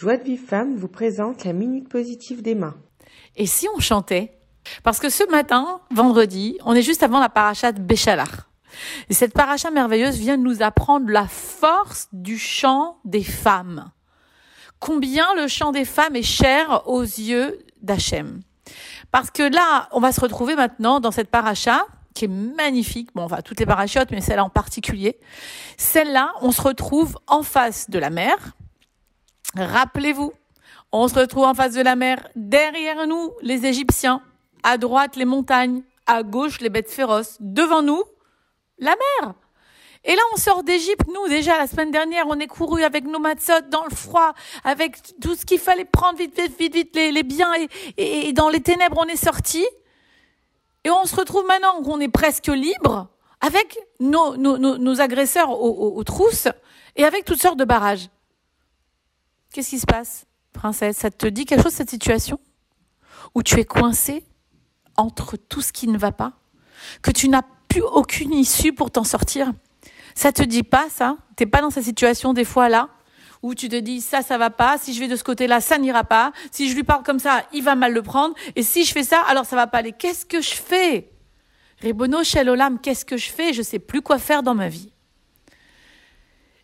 Joie de Vive Femme vous présente la Minute Positive d'Emma. Et si on chantait? Parce que ce matin, vendredi, on est juste avant la paracha de Béchalar. Et cette paracha merveilleuse vient nous apprendre la force du chant des femmes. Combien le chant des femmes est cher aux yeux d'Hachem. Parce que là, on va se retrouver maintenant dans cette paracha qui est magnifique. Bon, enfin, toutes les parachutes, mais celle-là en particulier. Celle-là, on se retrouve en face de la mer. Rappelez-vous, on se retrouve en face de la mer. Derrière nous, les Égyptiens. À droite, les montagnes. À gauche, les bêtes féroces. Devant nous, la mer. Et là, on sort d'Égypte, nous, déjà, la semaine dernière, on est couru avec nos matzot dans le froid, avec tout ce qu'il fallait prendre vite, vite, vite, vite, les, biens, et, dans les ténèbres, on est sorti. Et on se retrouve maintenant qu'on est presque libre, avec nos, agresseurs aux, aux trousses, et avec toutes sortes de barrages. Qu'est-ce qui se passe, princesse? Ça te dit quelque chose, cette situation? Où tu es coincé entre tout ce qui ne va pas Que tu n'as plus aucune issue pour t'en sortir? Ça te dit pas ça? T'es pas dans cette situation des fois là où tu te dis ça, ça va pas. Si je vais de ce côté-là, ça n'ira pas. Si je lui parle comme ça, il va mal le prendre. Et si je fais ça, alors ça va pas aller. Qu'est-ce que je fais? Rebono Shelolam, qu'est-ce que je fais? Je sais plus quoi faire dans ma vie.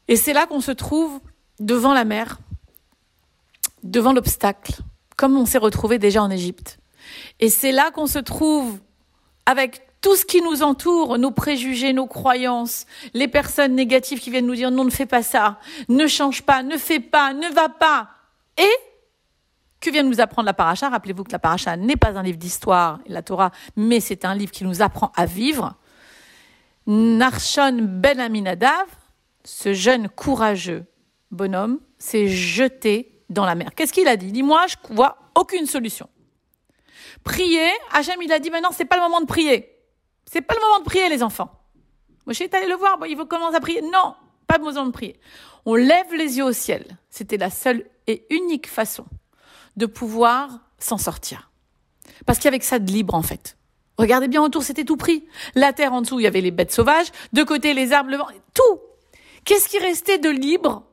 Et c'est là qu'on se trouve devant la mer, devant l'obstacle, comme on s'est retrouvé déjà en Égypte. Et c'est là qu'on se trouve avec tout ce qui nous entoure, nos préjugés, nos croyances, les personnes négatives qui viennent nous dire non, ne fais pas ça, ne change pas, ne fais pas, ne va pas. Et que vient nous apprendre la paracha? Rappelez-vous que la paracha n'est pas un livre d'histoire, la Torah, mais c'est un livre qui nous apprend à vivre. Narshon Ben Aminadav, ce jeune courageux bonhomme, s'est jeté dans la mer. Qu'est-ce qu'il a dit? Dis-moi, je vois aucune solution. Prier, Hachem, il a dit maintenant, c'est pas le moment de prier. C'est pas le moment de prier, les enfants. Moshe est allé le voir, il veut commencer à prier. Non, pas besoin de prier. On lève les yeux au ciel. C'était la seule et unique façon de pouvoir s'en sortir. Parce qu'il y avait que ça de libre, en fait. Regardez bien autour, c'était tout pris. La terre en dessous, il y avait les bêtes sauvages. De côté, les arbres, le vent, tout. Qu'est-ce qui restait de libre?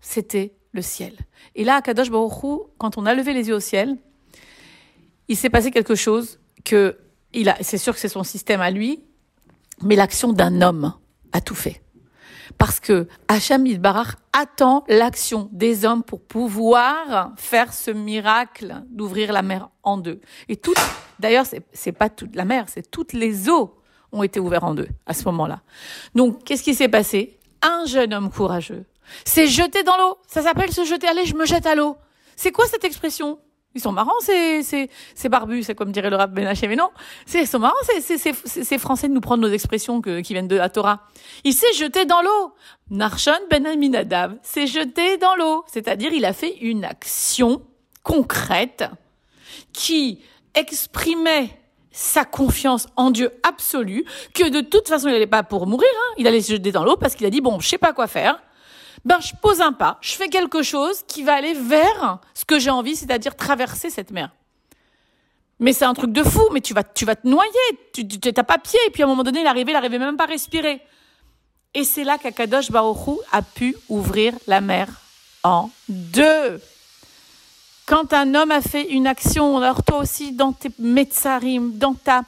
C'était le ciel. Et là, à Kadosh Baruch quand on a levé les yeux au ciel, il s'est passé quelque chose que il a, c'est sûr que c'est son système à lui, mais l'action d'un homme a tout fait. Parce que Hacham Barach attend l'action des hommes pour pouvoir faire ce miracle d'ouvrir la mer en deux. Et tout, d'ailleurs, c'est pas toute la mer, c'est toutes les eaux ont été ouvertes en deux à ce moment-là. Donc, qu'est-ce qui s'est passé? Un jeune homme courageux s'est jeté dans l'eau. Ça s'appelle se jeter. Allez, je me jette à l'eau. C'est quoi cette expression? Ils sont marrants, c'est c'est c'est barbus, c'est comme dirait le rap Benaché, mais non, c'est sont marrants, c'est c'est c'est français de nous prendre nos expressions que, qui viennent de la Torah. Il s'est jeté dans l'eau. Narshon ben Aminadav s'est jeté dans l'eau, c'est-à-dire il a fait une action concrète qui exprimait sa confiance en Dieu absolu, que de toute façon il n'allait pas pour mourir, hein. il allait se jeter dans l'eau parce qu'il a dit bon, je sais pas quoi faire, ben je pose un pas, je fais quelque chose qui va aller vers ce que j'ai envie, c'est-à-dire traverser cette mer. Mais c'est un truc de fou, mais tu vas, tu vas te noyer, tu n'as pas pied, et puis à un moment donné, il arrivait, il n'arrivait même pas à respirer. Et c'est là qu'Akadosh Baruchou a pu ouvrir la mer en deux. Quand un homme a fait une action, alors toi aussi, dans tes metzarim, dans ta,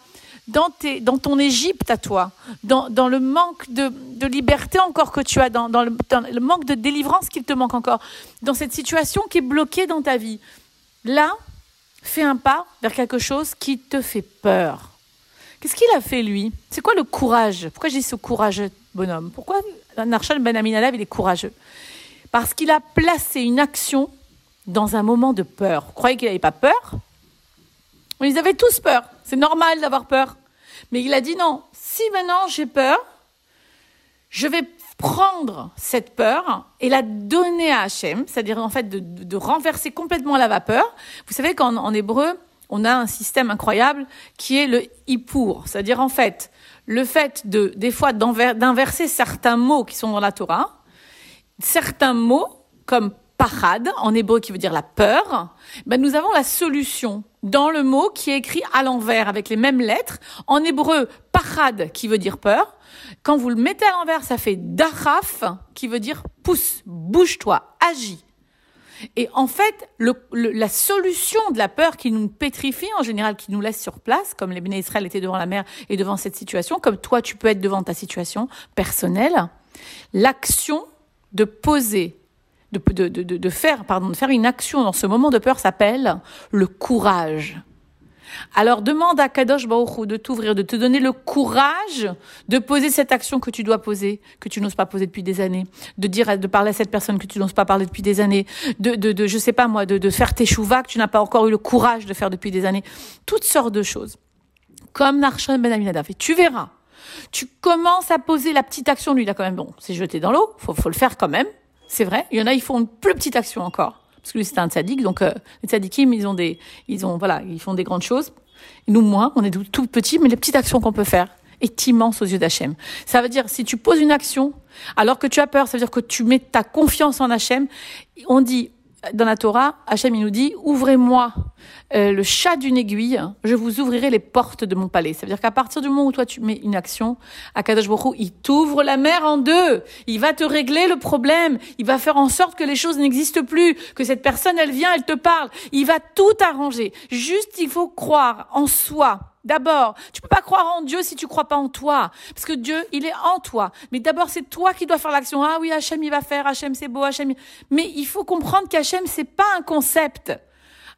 dans, tes, dans ton Égypte à toi, dans, dans le manque de, de, liberté encore que tu as, dans, dans, le, manque de délivrance qu'il te manque encore, dans cette situation qui est bloquée dans ta vie. Là, fais un pas vers quelque chose qui te fait peur. Qu'est-ce qu'il a fait, lui? C'est quoi le courage? Pourquoi dis ce courageux bonhomme? Pourquoi Narshal Ben Aminadav, il est courageux? Parce qu'il a placé une action dans un moment de peur. Vous croyez qu'il n'avait pas peur? Ils avaient tous peur. C'est normal d'avoir peur. Mais il a dit non, si maintenant j'ai peur, je vais prendre cette peur et la donner à Hachem, c'est-à-dire en fait de, renverser complètement la vapeur. Vous savez qu'en hébreu, on a un système incroyable qui est le hipour, c'est-à-dire en fait le fait de des fois d'inverser certains mots qui sont dans la Torah, certains mots comme parad en hébreu qui veut dire la peur, ben nous avons la solution dans le mot qui est écrit à l'envers avec les mêmes lettres. En hébreu, parad qui veut dire peur. Quand vous le mettez à l'envers, ça fait daraf qui veut dire pousse, bouge-toi, agis. Et en fait, la solution de la peur qui nous pétrifie en général, qui nous laisse sur place, comme les Béné Israël étaient devant la mer et devant cette situation, comme toi tu peux être devant ta situation personnelle, l'action de poser, de, de, de, de, faire, pardon, de faire une action dans ce moment de peur s'appelle le courage. Alors demande à Kadosh Baruch de t'ouvrir, de te donner le courage de poser cette action que tu dois poser, que tu n'oses pas poser depuis des années, de dire, de parler à cette personne que tu n'oses pas parler depuis des années, de, de, je sais pas moi, de, de faire tes chouvas que tu n'as pas encore eu le courage de faire depuis des années, toutes sortes de choses. Comme Narshon Ben Aminadav. Et tu verras, tu commences à poser la petite action, lui, il quand même, bon, c'est jeté dans l'eau, faut, faut le faire quand même, c'est vrai. Il y en a, ils font une plus petite action encore parce que lui c'était un tzaddik, donc euh, les tzaddikim ils ont des, ils ont voilà, ils font des grandes choses. Nous moins, on est tout, petits, mais les petites actions qu'on peut faire est immense aux yeux d'Hachem. Ça veut dire si tu poses une action alors que tu as peur, ça veut dire que tu mets ta confiance en Hachem. On dit dans la Torah, Hachem il nous dit ouvrez-moi euh, le chat d'une aiguille, je vous ouvrirai les portes de mon palais. Ça veut dire qu'à partir du moment où toi tu mets une action, Akadosh Baruch il t'ouvre la mer en deux. Il va te régler le problème. Il va faire en sorte que les choses n'existent plus, que cette personne elle vient, elle te parle. Il va tout arranger. Juste il faut croire en soi. D'abord, tu peux pas croire en Dieu si tu crois pas en toi, parce que Dieu, il est en toi. Mais d'abord, c'est toi qui dois faire l'action. Ah oui, Hachem, il va faire. Hachem, c'est beau. Hachem. Mais il faut comprendre qu'Hachem, c'est pas un concept.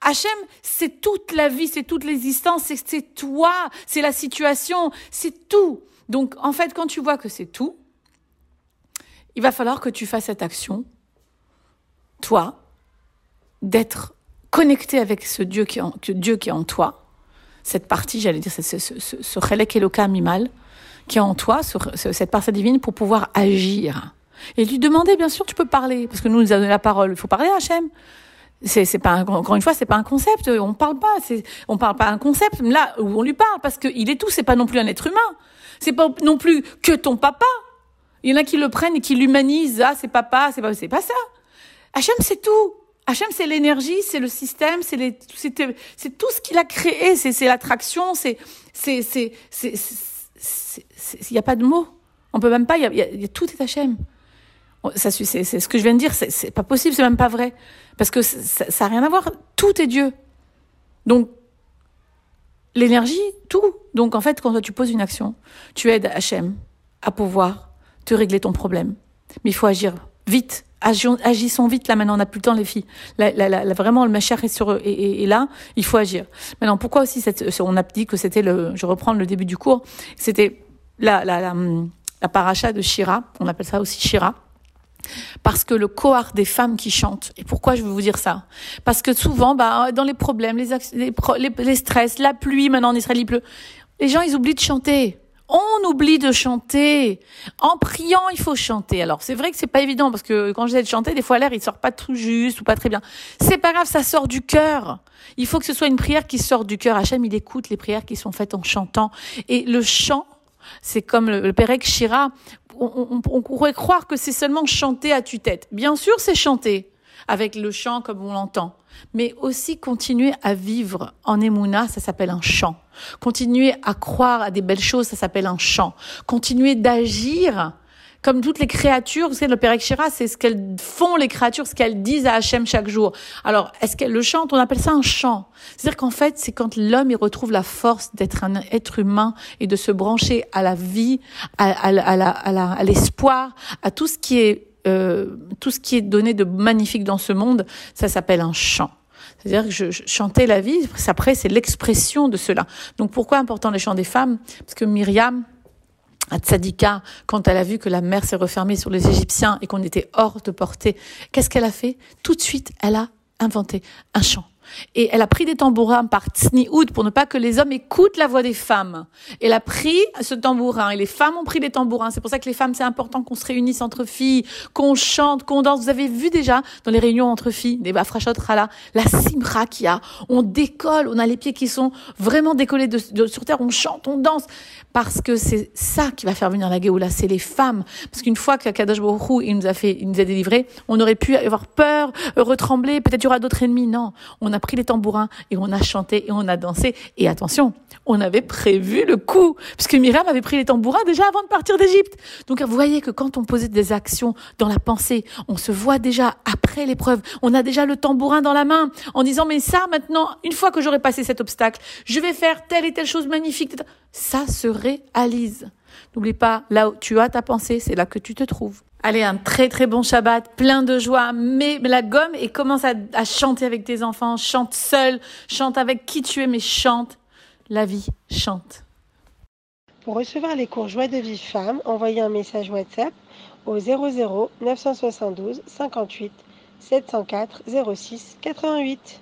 Hachem, c'est toute la vie, c'est toute l'existence, c'est toi, c'est la situation, c'est tout. Donc, en fait, quand tu vois que c'est tout, il va falloir que tu fasses cette action, toi, d'être connecté avec ce Dieu Dieu qui est en toi, cette partie, j'allais dire, ce, ce, ce, ce Eloka mimal, qui est en toi, cette partie divine, pour pouvoir agir. Et lui demander, bien sûr, tu peux parler, parce que nous, nous avons la parole. Il faut parler à Hachem. C'est, pas encore une fois, c'est pas un concept. On parle pas. C'est, on parle pas un concept. Là où on lui parle, parce qu'il est tout. C'est pas non plus un être humain. C'est pas non plus que ton papa. Il y en a qui le prennent et qui l'humanisent. Ah, c'est papa. C'est pas, c'est pas ça. Hachem, c'est tout. Hachem, c'est l'énergie, c'est le système, c'est tout ce qu'il a créé. C'est, l'attraction. C'est, il y a pas de mots. On peut même pas. Y y a, tout est Hachem. C'est, c'est ce que je viens de dire. C'est, c'est pas possible. C'est même pas vrai. Parce que ça n'a rien à voir. Tout est Dieu. Donc, l'énergie, tout. Donc, en fait, quand tu poses une action, tu aides Hachem à pouvoir te régler ton problème. Mais il faut agir vite. Agissons vite, là, maintenant, on n'a plus le temps, les filles. vraiment, le machère est, sur, et, là, il faut agir. Maintenant, pourquoi aussi cette, on a dit que c'était le, je reprends le début du cours, c'était la, la, la, paracha de Shira, on appelle ça aussi Shira parce que le cohort des femmes qui chantent. Et pourquoi je veux vous dire ça? Parce que souvent, bah, dans les problèmes, les, les, les, stress, la pluie, maintenant en Israël il pleut, les gens ils oublient de chanter. On oublie de chanter. En priant, il faut chanter. Alors, c'est vrai que c'est pas évident parce que quand j'essaie de chanter, des fois l'air il sort pas tout juste ou pas très bien. C'est pas grave, ça sort du cœur. Il faut que ce soit une prière qui sort du cœur. Hachem, il écoute les prières qui sont faites en chantant. Et le chant, c'est comme le, le Pérec Shira on, pourrait croire que c'est seulement chanter à tue-tête. Bien sûr, c'est chanter avec le chant comme on l'entend, mais aussi continuer à vivre en Emouna, ça s'appelle un chant. Continuer à croire à des belles choses, ça s'appelle un chant. Continuer d'agir comme toutes les créatures, vous savez, le Père c'est ce qu'elles font les créatures, ce qu'elles disent à Hachem chaque jour. Alors, est-ce qu'elles le chantent On appelle ça un chant? C'est-à-dire qu'en fait, c'est quand l'homme il retrouve la force d'être un être humain et de se brancher à la vie, à, à, l'espoir, à tout ce qui est euh, tout ce qui est donné de magnifique dans ce monde. Ça s'appelle un chant. C'est-à-dire que je, je, chantais la vie, après c'est l'expression de cela. Donc pourquoi important les chants des femmes? Parce que Myriam, à Tzadika, quand elle a vu que la mer s'est refermée sur les Égyptiens et qu'on était hors de portée, qu'est-ce qu'elle a fait? Tout de suite, elle a inventé un chant. Et elle a pris des tambourins par Tsnioud pour ne pas que les hommes écoutent la voix des femmes. Elle a pris ce tambourin et les femmes ont pris les tambourins. C'est pour ça que les femmes, c'est important qu'on se réunisse entre filles, qu'on chante, qu'on danse. Vous avez vu déjà dans les réunions entre filles, des bafrachot rala, la simra qu'il y a. On décolle, on a les pieds qui sont vraiment décollés de, sur terre, on chante, on danse. Parce que c'est ça qui va faire venir la Géoula, c'est les femmes. Parce qu'une fois que Kadosh Baruch il nous a fait, il nous a délivré, on aurait pu avoir peur, retrembler, peut-être y aura d'autres ennemis. Non. On a pris les tambourins et on a chanté et on a dansé. Et attention, on avait prévu le coup, puisque Myriam avait pris les tambourins déjà avant de partir d'Égypte. Donc vous voyez que quand on posait des actions dans la pensée, on se voit déjà après l'épreuve, on a déjà le tambourin dans la main, en disant mais ça maintenant, une fois que j'aurai passé cet obstacle, je vais faire telle et telle chose magnifique. Ça se réalise. N'oublie pas, là où tu as ta pensée, c'est là que tu te trouves. Allez, un très très bon Shabbat, plein de joie, mets la gomme et commence à, chanter avec tes enfants, chante seul, chante avec qui tu es, mais chante la vie, chante. Pour recevoir les cours Joie de vie femme, envoyez un message WhatsApp au 00 972 58 704 06 88.